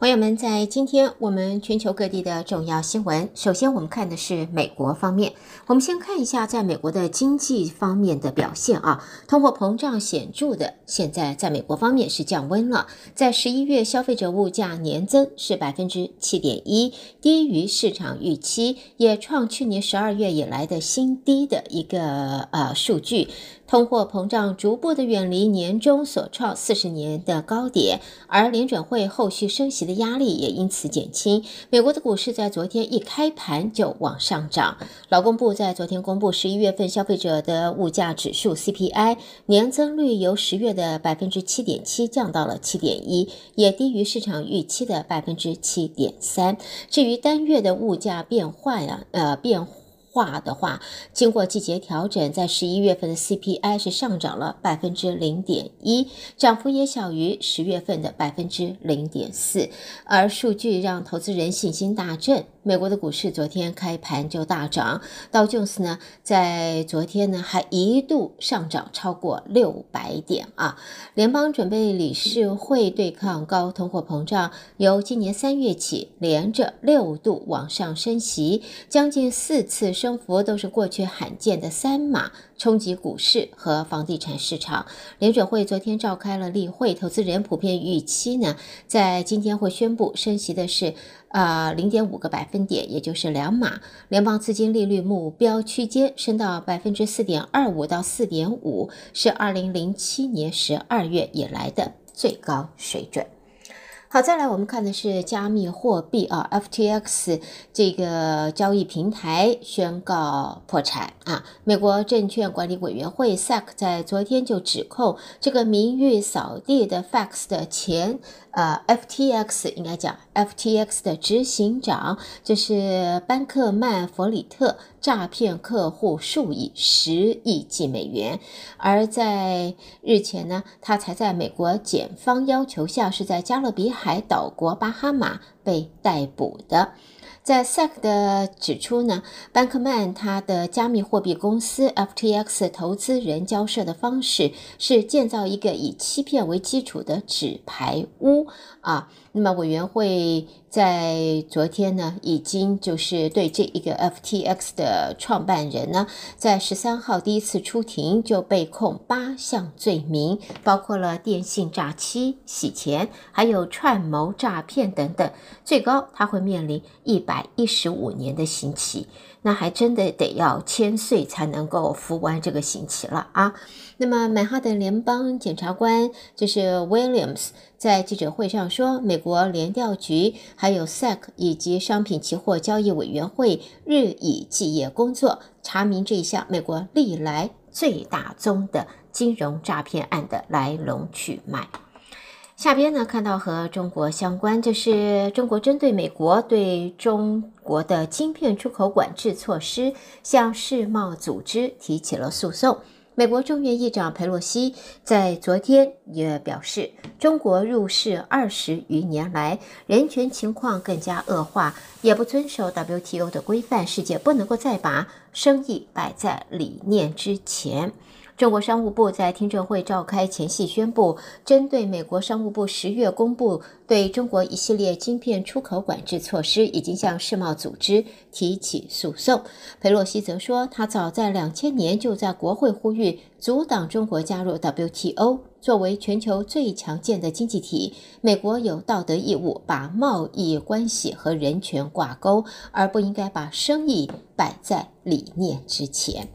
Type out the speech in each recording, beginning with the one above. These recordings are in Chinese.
朋友们，在今天我们全球各地的重要新闻，首先我们看的是美国方面。我们先看一下在美国的经济方面的表现啊，通货膨胀显著的，现在在美国方面是降温了，在十一月消费者物价年增是百分之七点一，低于市场预期，也创去年十二月以来的新低的一个呃数据。通货膨胀逐步的远离年中所创四十年的高点，而联准会后续升息的压力也因此减轻。美国的股市在昨天一开盘就往上涨。劳工部在昨天公布十一月份消费者的物价指数 CPI 年增率由十月的百分之七点七降到了七点一，也低于市场预期的百分之七点三。至于单月的物价变化呀，呃变话的话，经过季节调整，在十一月份的 CPI 是上涨了百分之零点一，涨幅也小于十月份的百分之零点四，而数据让投资人信心大振。美国的股市昨天开盘就大涨，道琼斯呢在昨天呢还一度上涨超过六百点啊。联邦准备理事会对抗高通货膨胀，由今年三月起连着六度往上升息，将近四次升幅都是过去罕见的三码。冲击股市和房地产市场。联准会昨天召开了例会，投资人普遍预期呢，在今天会宣布升息的是，呃，零点五个百分点，也就是两码。联邦资金利率目标区间升到百分之四点二五到四点五，是二零零七年十二月以来的最高水准。好，再来我们看的是加密货币啊，FTX 这个交易平台宣告破产啊。美国证券管理委员会 SEC 在昨天就指控这个名誉扫地的 FAX 的前呃 FTX 应该讲 FTX 的执行长，这是班克曼弗里特。诈骗客户数以十亿计美元，而在日前呢，他才在美国检方要求下，是在加勒比海岛国巴哈马被逮捕的。在 SEC 的指出呢，班克曼他的加密货币公司 FTX 投资人交涉的方式是建造一个以欺骗为基础的纸牌屋啊。那么委员会在昨天呢，已经就是对这一个 FTX 的创办人呢，在十三号第一次出庭就被控八项罪名，包括了电信诈欺、洗钱，还有串谋诈骗等等，最高他会面临一百一十五年的刑期。那还真的得要千岁才能够服完这个刑期了啊！那么曼哈顿联邦检察官就是 Williams 在记者会上说，美国联调局还有 SEC 以及商品期货交易委员会日以继夜工作，查明这一项美国历来最大宗的金融诈骗案的来龙去脉。下边呢，看到和中国相关，这是中国针对美国对中国的晶片出口管制措施，向世贸组织提起了诉讼。美国众议院议长佩洛西在昨天也表示，中国入世二十余年来，人权情况更加恶化，也不遵守 WTO 的规范，世界不能够再把生意摆在理念之前。中国商务部在听证会召开前夕宣布，针对美国商务部十月公布对中国一系列晶片出口管制措施，已经向世贸组织提起诉讼。佩洛西则说，他早在两千年就在国会呼吁阻挡中国加入 WTO。作为全球最强健的经济体，美国有道德义务把贸易关系和人权挂钩，而不应该把生意摆在理念之前。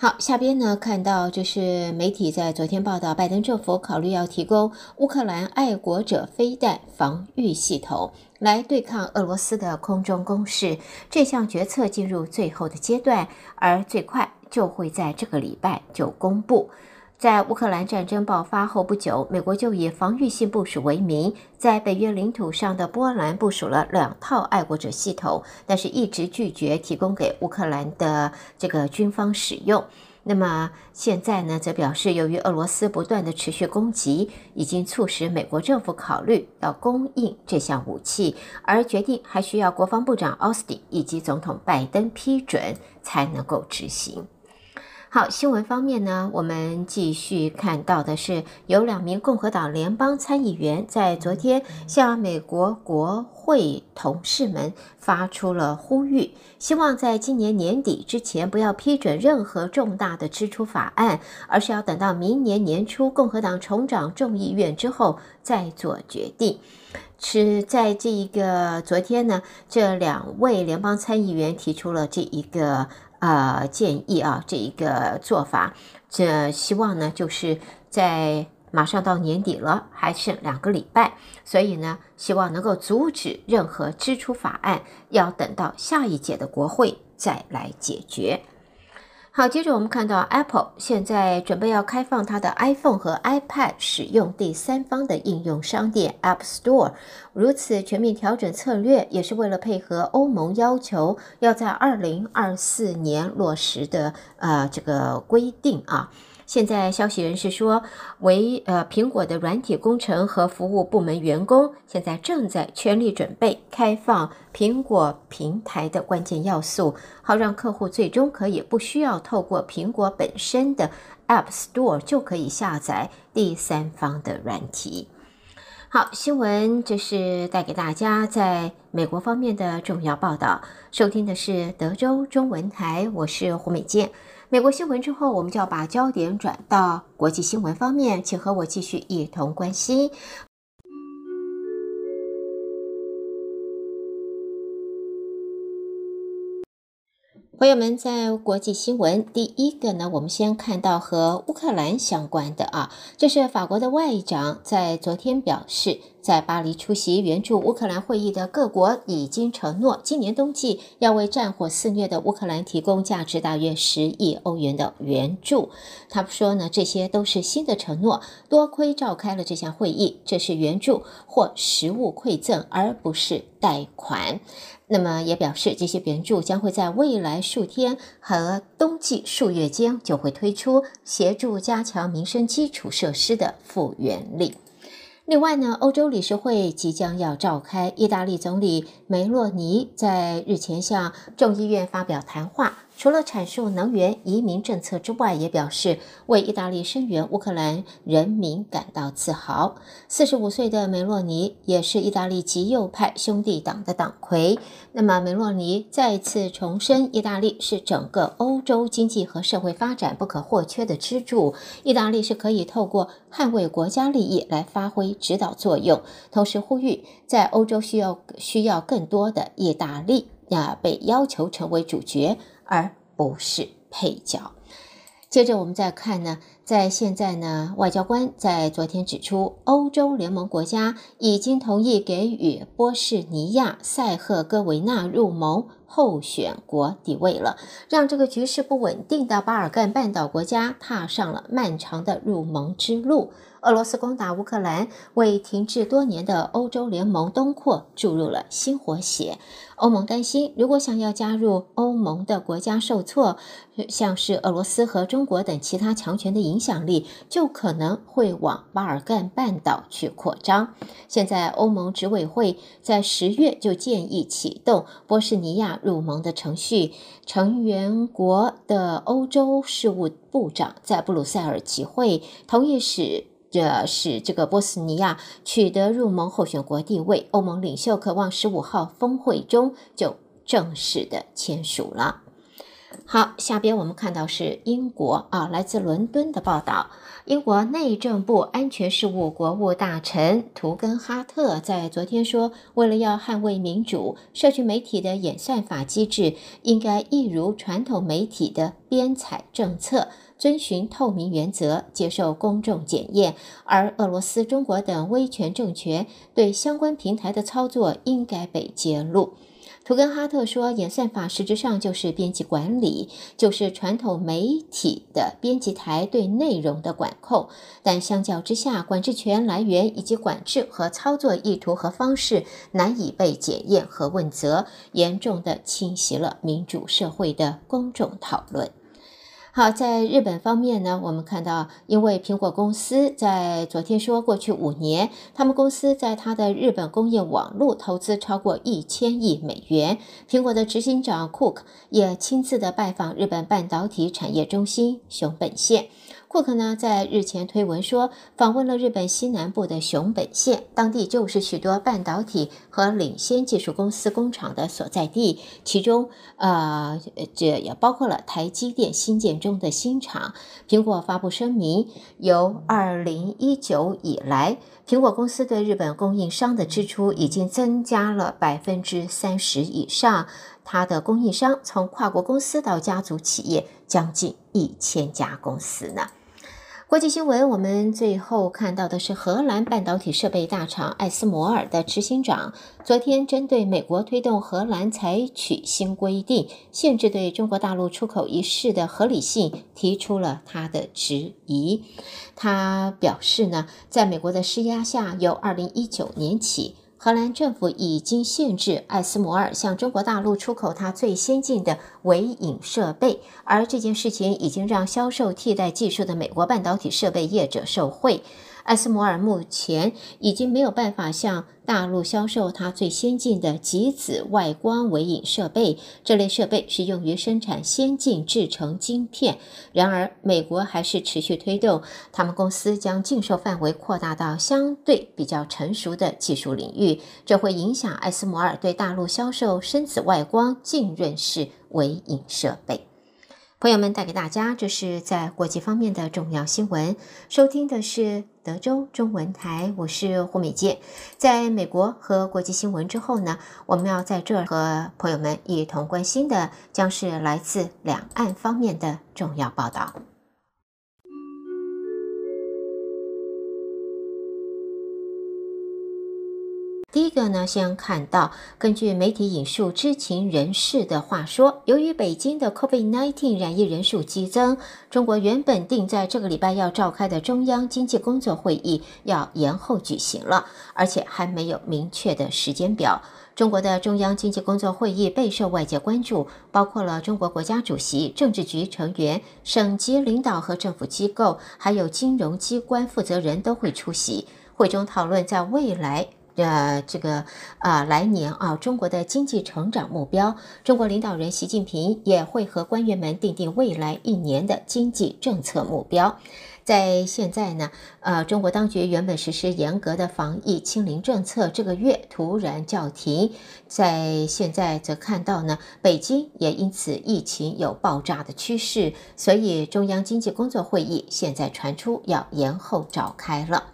好，下边呢，看到就是媒体在昨天报道，拜登政府考虑要提供乌克兰爱国者飞弹防御系统来对抗俄罗斯的空中攻势。这项决策进入最后的阶段，而最快就会在这个礼拜就公布。在乌克兰战争爆发后不久，美国就以防御性部署为名，在北约领土上的波兰部署了两套爱国者系统，但是一直拒绝提供给乌克兰的这个军方使用。那么现在呢，则表示由于俄罗斯不断的持续攻击，已经促使美国政府考虑要供应这项武器，而决定还需要国防部长奥斯汀以及总统拜登批准才能够执行。好，新闻方面呢，我们继续看到的是，有两名共和党联邦参议员在昨天向美国国会同事们发出了呼吁，希望在今年年底之前不要批准任何重大的支出法案，而是要等到明年年初共和党重掌众议院之后再做决定。是在这一个昨天呢，这两位联邦参议员提出了这一个。呃，建议啊，这一个做法，这希望呢，就是在马上到年底了，还剩两个礼拜，所以呢，希望能够阻止任何支出法案，要等到下一届的国会再来解决。好，接着我们看到 Apple 现在准备要开放它的 iPhone 和 iPad 使用第三方的应用商店 App Store。如此全面调整策略，也是为了配合欧盟要求，要在二零二四年落实的呃这个规定啊。现在消息人士说，为呃苹果的软体工程和服务部门员工现在正在全力准备开放苹果平台的关键要素，好让客户最终可以不需要透过苹果本身的 App Store 就可以下载第三方的软体。好，新闻这是带给大家在美国方面的重要报道。收听的是德州中文台，我是胡美健。美国新闻之后，我们就要把焦点转到国际新闻方面，请和我继续一同关心。朋友们，在国际新闻，第一个呢，我们先看到和乌克兰相关的啊，这是法国的外长在昨天表示，在巴黎出席援助乌克兰会议的各国已经承诺，今年冬季要为战火肆虐的乌克兰提供价值大约十亿欧元的援助。他们说呢，这些都是新的承诺，多亏召开了这项会议，这是援助或实物馈赠，而不是贷款。那么也表示，这些援助将会在未来数天和冬季数月间就会推出，协助加强民生基础设施的复原力。另外呢，欧洲理事会即将要召开，意大利总理梅洛尼在日前向众议院发表谈话。除了阐述能源、移民政策之外，也表示为意大利声援乌克兰人民感到自豪。四十五岁的梅洛尼也是意大利极右派兄弟党的党魁。那么，梅洛尼再次重申，意大利是整个欧洲经济和社会发展不可或缺的支柱。意大利是可以透过捍卫国家利益来发挥指导作用，同时呼吁在欧洲需要需要更多的意大利呀，被要求成为主角。而不是配角。接着我们再看呢，在现在呢，外交官在昨天指出，欧洲联盟国家已经同意给予波士尼亚、塞赫戈维纳入盟候选国地位了，让这个局势不稳定的巴尔干半岛国家踏上了漫长的入盟之路。俄罗斯攻打乌克兰，为停滞多年的欧洲联盟东扩注入了新活血。欧盟担心，如果想要加入欧盟的国家受挫，像是俄罗斯和中国等其他强权的影响力，就可能会往巴尔干半岛去扩张。现在，欧盟执委会在十月就建议启动波士尼亚入盟的程序，成员国的欧洲事务部长在布鲁塞尔集会，同意使。这使这个波斯尼亚取得入盟候选国地位，欧盟领袖渴望十五号峰会中就正式的签署了。好，下边我们看到是英国啊，来自伦敦的报道。英国内政部安全事务国务大臣图根哈特在昨天说，为了要捍卫民主，社区媒体的演算法机制应该一如传统媒体的编采政策。遵循透明原则，接受公众检验，而俄罗斯、中国等威权政权对相关平台的操作应该被揭露。图根哈特说，演算法实质上就是编辑管理，就是传统媒体的编辑台对内容的管控，但相较之下，管制权来源以及管制和操作意图和方式难以被检验和问责，严重地侵袭了民主社会的公众讨论。好，在日本方面呢，我们看到，因为苹果公司在昨天说，过去五年，他们公司在他的日本工业网络投资超过一千亿美元。苹果的执行长库克也亲自的拜访日本半导体产业中心熊本县。库克呢，在日前推文说，访问了日本西南部的熊本县，当地就是许多半导体和领先技术公司工厂的所在地，其中，呃，这也包括了台积电新建中的新厂。苹果发布声明，由二零一九以来，苹果公司对日本供应商的支出已经增加了百分之三十以上。它的供应商从跨国公司到家族企业，将近一千家公司呢。国际新闻，我们最后看到的是荷兰半导体设备大厂艾斯摩尔的执行长昨天针对美国推动荷兰采取新规定，限制对中国大陆出口一事的合理性提出了他的质疑。他表示呢，在美国的施压下，由二零一九年起。荷兰政府已经限制艾斯摩尔向中国大陆出口它最先进的微影设备，而这件事情已经让销售替代技术的美国半导体设备业者受惠。艾斯摩尔目前已经没有办法向大陆销售它最先进的极紫外光微影设备，这类设备是用于生产先进制程晶片。然而，美国还是持续推动，他们公司将禁售范围扩大到相对比较成熟的技术领域，这会影响艾斯摩尔对大陆销售深紫外光浸润式微影设备。朋友们，带给大家这是在国际方面的重要新闻。收听的是德州中文台，我是胡美健。在美国和国际新闻之后呢，我们要在这儿和朋友们一同关心的，将是来自两岸方面的重要报道。第一个呢，先看到，根据媒体引述知情人士的话说，由于北京的 COVID-19 染疫人数激增，中国原本定在这个礼拜要召开的中央经济工作会议要延后举行了，而且还没有明确的时间表。中国的中央经济工作会议备受外界关注，包括了中国国家主席、政治局成员、省级领导和政府机构，还有金融机关负责人都会出席。会中讨论在未来。呃，这个啊，来年啊，中国的经济成长目标，中国领导人习近平也会和官员们定定未来一年的经济政策目标。在现在呢，呃，中国当局原本实施严格的防疫清零政策，这个月突然叫停，在现在则看到呢，北京也因此疫情有爆炸的趋势，所以中央经济工作会议现在传出要延后召开了。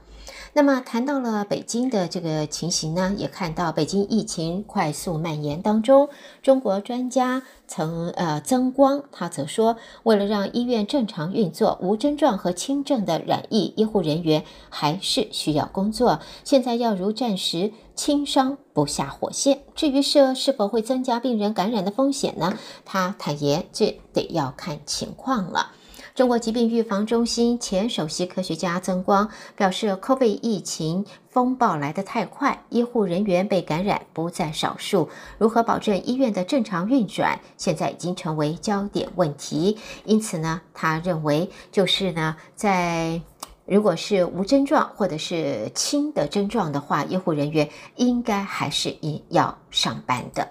那么谈到了北京的这个情形呢，也看到北京疫情快速蔓延当中，中国专家曾呃曾光他则说，为了让医院正常运作，无症状和轻症的染疫医护人员还是需要工作，现在要如战时轻伤不下火线。至于是是否会增加病人感染的风险呢？他坦言这得要看情况了。中国疾病预防中心前首席科学家曾光表示，COVID 疫情风暴来得太快，医护人员被感染不在少数。如何保证医院的正常运转，现在已经成为焦点问题。因此呢，他认为就是呢，在如果是无症状或者是轻的症状的话，医护人员应该还是要上班的。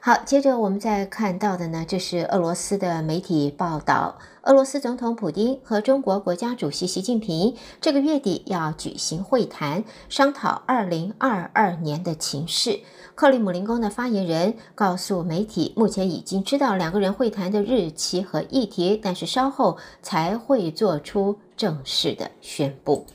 好，接着我们再看到的呢，这是俄罗斯的媒体报道，俄罗斯总统普京和中国国家主席习近平这个月底要举行会谈，商讨二零二二年的情势。克里姆林宫的发言人告诉媒体，目前已经知道两个人会谈的日期和议题，但是稍后才会做出正式的宣布。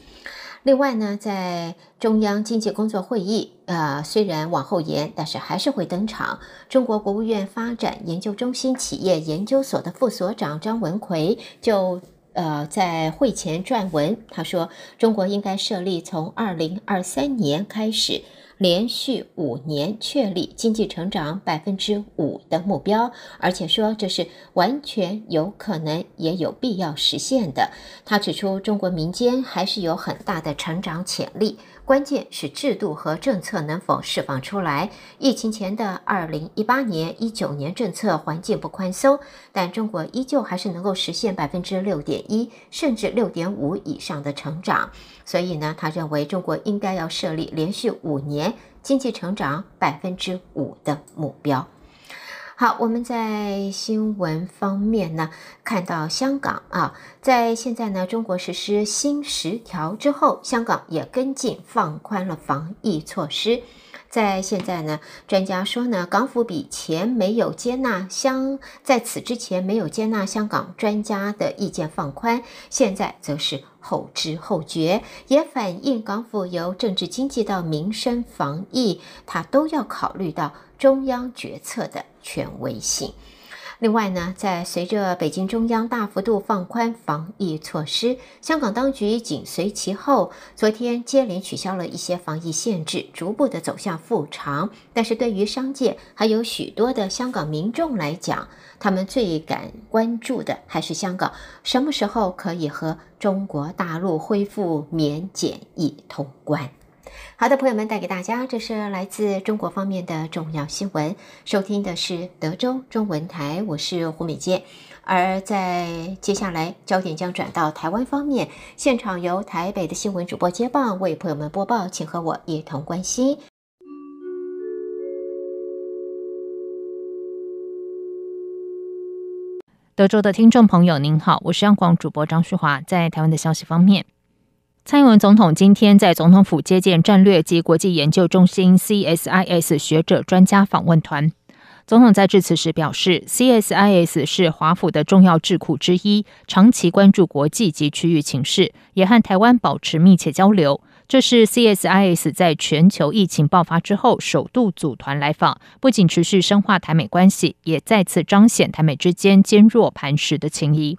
另外呢，在中央经济工作会议，呃，虽然往后延，但是还是会登场。中国国务院发展研究中心企业研究所的副所长张文魁就呃在会前撰文，他说，中国应该设立从二零二三年开始。连续五年确立经济成长百分之五的目标，而且说这是完全有可能也有必要实现的。他指出，中国民间还是有很大的成长潜力。关键是制度和政策能否释放出来。疫情前的二零一八年、一九年政策环境不宽松，但中国依旧还是能够实现百分之六点一甚至六点五以上的成长。所以呢，他认为中国应该要设立连续五年经济成长百分之五的目标。好，我们在新闻方面呢，看到香港啊，在现在呢，中国实施新十条之后，香港也跟进放宽了防疫措施。在现在呢，专家说呢，港府比前没有接纳香，在此之前没有接纳香港专家的意见放宽，现在则是后知后觉，也反映港府由政治经济到民生防疫，它都要考虑到中央决策的权威性。另外呢，在随着北京中央大幅度放宽防疫措施，香港当局紧随其后，昨天接连取消了一些防疫限制，逐步的走向复常。但是对于商界还有许多的香港民众来讲，他们最感关注的还是香港什么时候可以和中国大陆恢复免检疫通关。好的，朋友们，带给大家，这是来自中国方面的重要新闻。收听的是德州中文台，我是胡美健。而在接下来，焦点将转到台湾方面，现场由台北的新闻主播接棒为朋友们播报，请和我一同关心。德州的听众朋友，您好，我是央广主播张旭华，在台湾的消息方面。蔡英文总统今天在总统府接见战略及国际研究中心 （CSIS） 学者专家访问团。总统在致辞时表示，CSIS 是华府的重要智库之一，长期关注国际及区域情势，也和台湾保持密切交流。这是 CSIS 在全球疫情爆发之后首度组团来访，不仅持续深化台美关系，也再次彰显台美之间坚若磐石的情谊。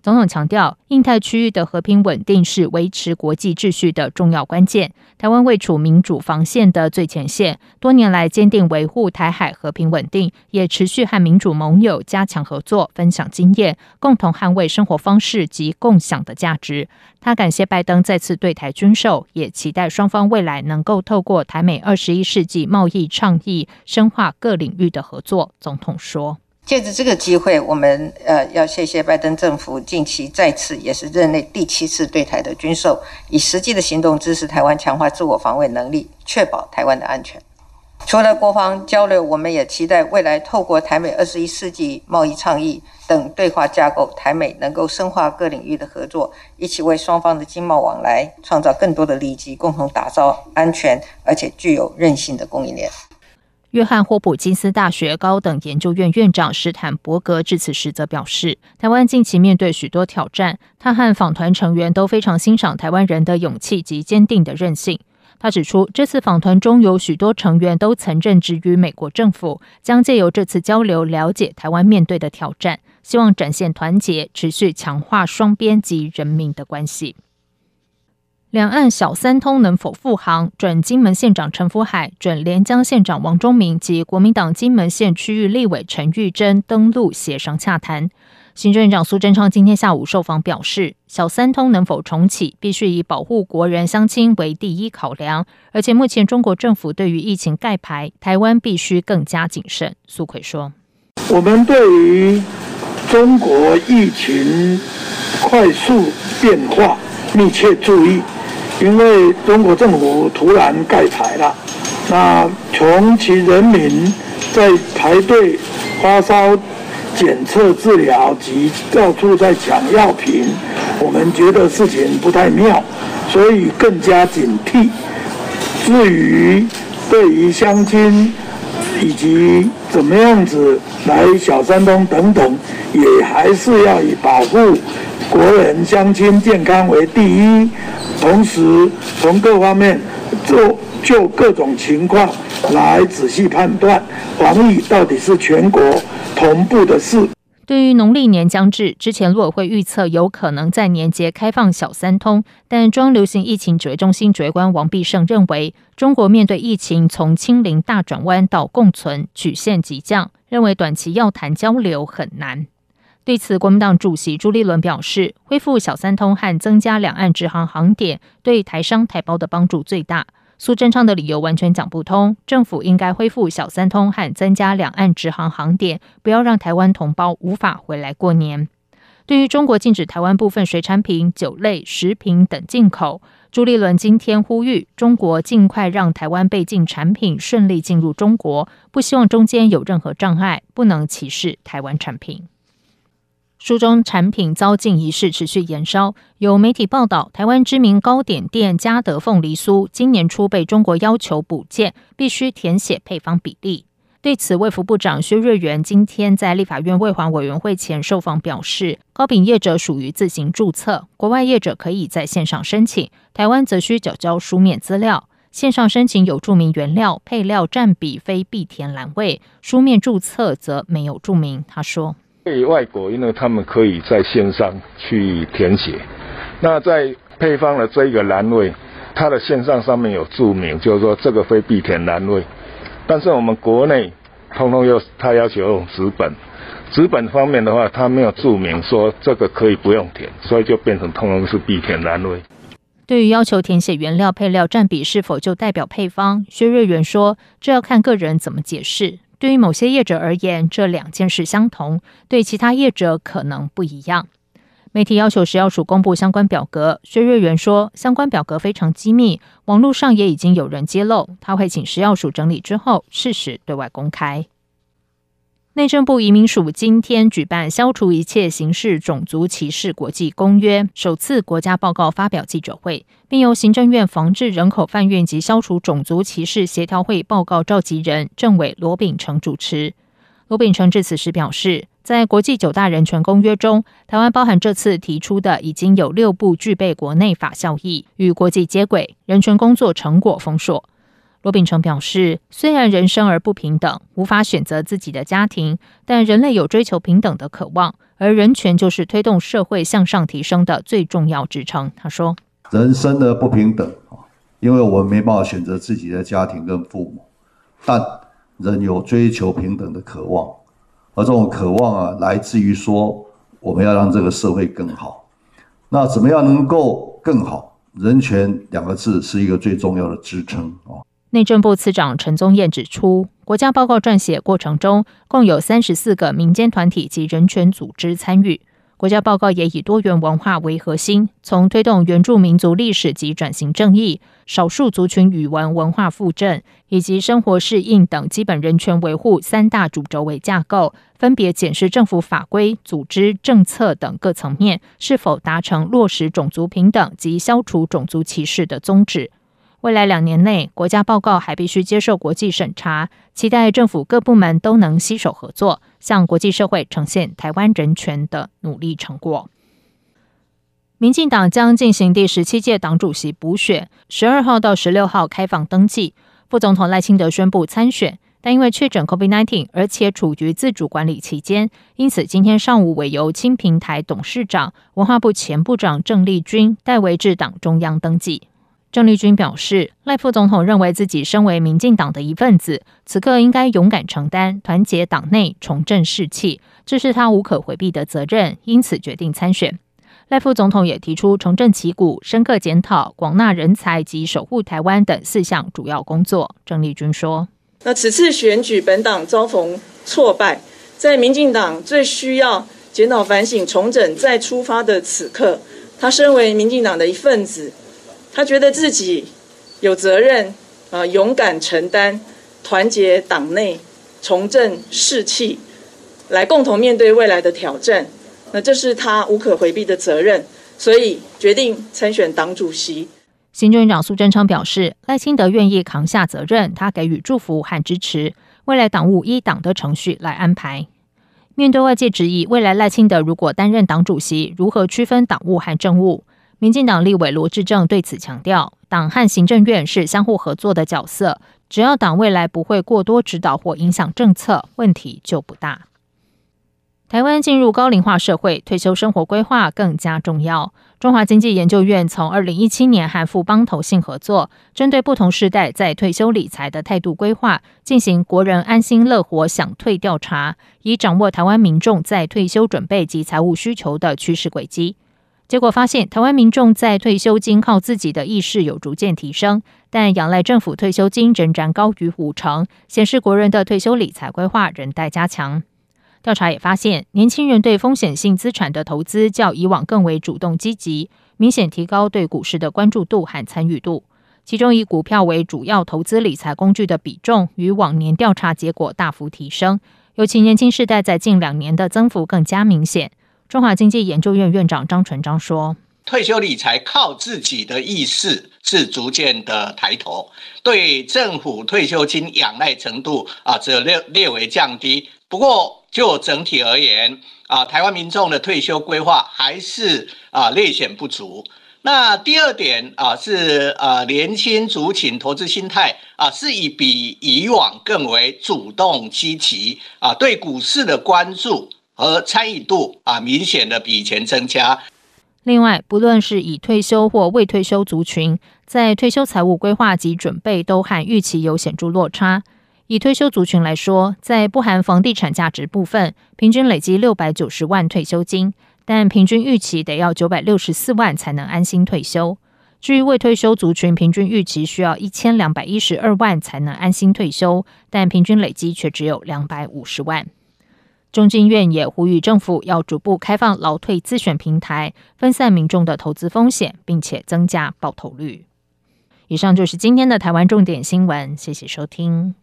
总统强调，印太区域的和平稳定是维持国际秩序的重要关键。台湾位处民主防线的最前线，多年来坚定维护台海和平稳定，也持续和民主盟友加强合作，分享经验，共同捍卫生活方式及共享的价值。他感谢拜登再次对台军售，也期待双方未来能够透过台美二十一世纪贸易倡议，深化各领域的合作。总统说。借着这个机会，我们呃要谢谢拜登政府近期再次也是任内第七次对台的军售，以实际的行动支持台湾强化自我防卫能力，确保台湾的安全。除了国防交流，我们也期待未来透过台美二十一世纪贸易倡议等对话架构，台美能够深化各领域的合作，一起为双方的经贸往来创造更多的利基，共同打造安全而且具有韧性的供应链。约翰霍普金斯大学高等研究院院长史坦伯格致辞时则表示，台湾近期面对许多挑战，他和访团成员都非常欣赏台湾人的勇气及坚定的韧性。他指出，这次访团中有许多成员都曾任职于美国政府，将借由这次交流了解台湾面对的挑战，希望展现团结，持续强化双边及人民的关系。两岸小三通能否复航？准金门县长陈福海、准连江县长王忠明及国民党金门县区域立委陈玉珍登陆协商洽谈。行政院长苏贞昌今天下午受访表示，小三通能否重启，必须以保护国人乡亲为第一考量。而且目前中国政府对于疫情盖牌，台湾必须更加谨慎。苏奎说：“我们对于中国疫情快速变化密切注意。”因为中国政府突然盖牌了，那穷其人民在排队发烧检测治疗及到处在抢药品，我们觉得事情不太妙，所以更加警惕。至于对于乡亲以及怎么样子来小山东等等，也还是要以保护国人乡亲健康为第一。同时，从各方面做就各种情况来仔细判断，防疫到底是全国同步的事。对于农历年将至，之前陆委会预测有可能在年节开放小三通，但中央流行疫情指挥中心指挥官王必胜认为，中国面对疫情从清零大转弯到共存曲线急降，认为短期要谈交流很难。对此，国民党主席朱立伦表示，恢复小三通和增加两岸直航航点，对台商台胞的帮助最大。苏贞昌的理由完全讲不通，政府应该恢复小三通和增加两岸直航航点，不要让台湾同胞无法回来过年。对于中国禁止台湾部分水产品、酒类、食品等进口，朱立伦今天呼吁中国尽快让台湾被禁产品顺利进入中国，不希望中间有任何障碍，不能歧视台湾产品。书中产品遭禁一事持续延烧，有媒体报道，台湾知名糕点店嘉德凤梨酥今年初被中国要求补件，必须填写配方比例。对此，卫福部长薛瑞元今天在立法院卫环委员会前受访表示，糕饼业者属于自行注册，国外业者可以在线上申请，台湾则需缴交书面资料。线上申请有注明原料配料占比，非必填栏位；书面注册则没有注明。他说。对外国，因为他们可以在线上去填写。那在配方的这一个栏位，它的线上上面有注明，就是说这个非必填栏位。但是我们国内通通又他要求用纸本，纸本方面的话，他没有注明说这个可以不用填，所以就变成通通是必填栏位。对于要求填写原料配料占比是否就代表配方，薛瑞元说，这要看个人怎么解释。对于某些业者而言，这两件事相同；对其他业者可能不一样。媒体要求食药署公布相关表格，薛瑞元说，相关表格非常机密，网络上也已经有人揭露，他会请食药署整理之后，适时对外公开。内政部移民署今天举办《消除一切形式种族歧视国际公约》首次国家报告发表记者会，并由行政院防治人口贩运及消除种族歧视协调会报告召集人政委罗秉成主持。罗秉成致辞时表示，在国际九大人权公约中，台湾包含这次提出的已经有六部具备国内法效益，与国际接轨，人权工作成果丰硕。罗秉成表示，虽然人生而不平等，无法选择自己的家庭，但人类有追求平等的渴望，而人权就是推动社会向上提升的最重要支撑。他说：“人生的不平等啊，因为我们没办法选择自己的家庭跟父母，但人有追求平等的渴望，而这种渴望啊，来自于说我们要让这个社会更好。那怎么样能够更好？人权两个字是一个最重要的支撑啊。”内政部次长陈宗彦指出，国家报告撰写过程中，共有三十四个民间团体及人权组织参与。国家报告也以多元文化为核心，从推动原住民族历史及转型正义、少数族群语文文化复振以及生活适应等基本人权维护三大主轴为架构，分别检视政府法规、组织、政策等各层面是否达成落实种族平等及消除种族歧视的宗旨。未来两年内，国家报告还必须接受国际审查，期待政府各部门都能携手合作，向国际社会呈现台湾人权的努力成果。民进党将进行第十七届党主席补选，十二号到十六号开放登记。副总统赖清德宣布参选，但因为确诊 COVID-19，而且处于自主管理期间，因此今天上午委由青平台董事长、文化部前部长郑丽君代为至党中央登记。郑丽君表示，赖副总统认为自己身为民进党的一份子，此刻应该勇敢承担，团结党内，重振士气，这是他无可回避的责任，因此决定参选。赖副总统也提出重振旗鼓、深刻检讨、广纳人才及守护台湾等四项主要工作。郑丽君说：“那此次选举，本党遭逢挫败，在民进党最需要检讨反省、重整再出发的此刻，他身为民进党的一份子。”他觉得自己有责任啊，勇敢承担，团结党内，重振士气，来共同面对未来的挑战。那这是他无可回避的责任，所以决定参选党主席。行政院长苏贞昌表示，赖清德愿意扛下责任，他给予祝福和支持。未来党务依党的程序来安排。面对外界质疑，未来赖清德如果担任党主席，如何区分党务和政务？民进党立委罗志政对此强调，党和行政院是相互合作的角色，只要党未来不会过多指导或影响政策，问题就不大。台湾进入高龄化社会，退休生活规划更加重要。中华经济研究院从二零一七年和富邦投信合作，针对不同世代在退休理财的态度规划，进行国人安心乐活享退调查，以掌握台湾民众在退休准备及财务需求的趋势轨迹。结果发现，台湾民众在退休金靠自己的意识有逐渐提升，但仰赖政府退休金仍然高于五成，显示国人的退休理财规划仍待加强。调查也发现，年轻人对风险性资产的投资较以往更为主动积极，明显提高对股市的关注度和参与度。其中，以股票为主要投资理财工具的比重，与往年调查结果大幅提升。尤其年轻世代在近两年的增幅更加明显。中华经济研究院院长张纯章说：“退休理财靠自己的意识是逐渐的抬头，对政府退休金仰赖程度啊，则略略为降低。不过，就整体而言，啊，台湾民众的退休规划还是啊略显不足。那第二点啊，是啊年轻族群投资心态啊，是以比以往更为主动积极啊，对股市的关注和参与度啊，明显的比以前增加。另外，不论是已退休或未退休族群，在退休财务规划及准备都和预期有显著落差。以退休族群来说，在不含房地产价值部分，平均累积六百九十万退休金，但平均预期得要九百六十四万才能安心退休。至于未退休族群，平均预期需要一千两百一十二万才能安心退休，但平均累积却只有两百五十万。中经院也呼吁政府要逐步开放劳退自选平台，分散民众的投资风险，并且增加报投率。以上就是今天的台湾重点新闻，谢谢收听。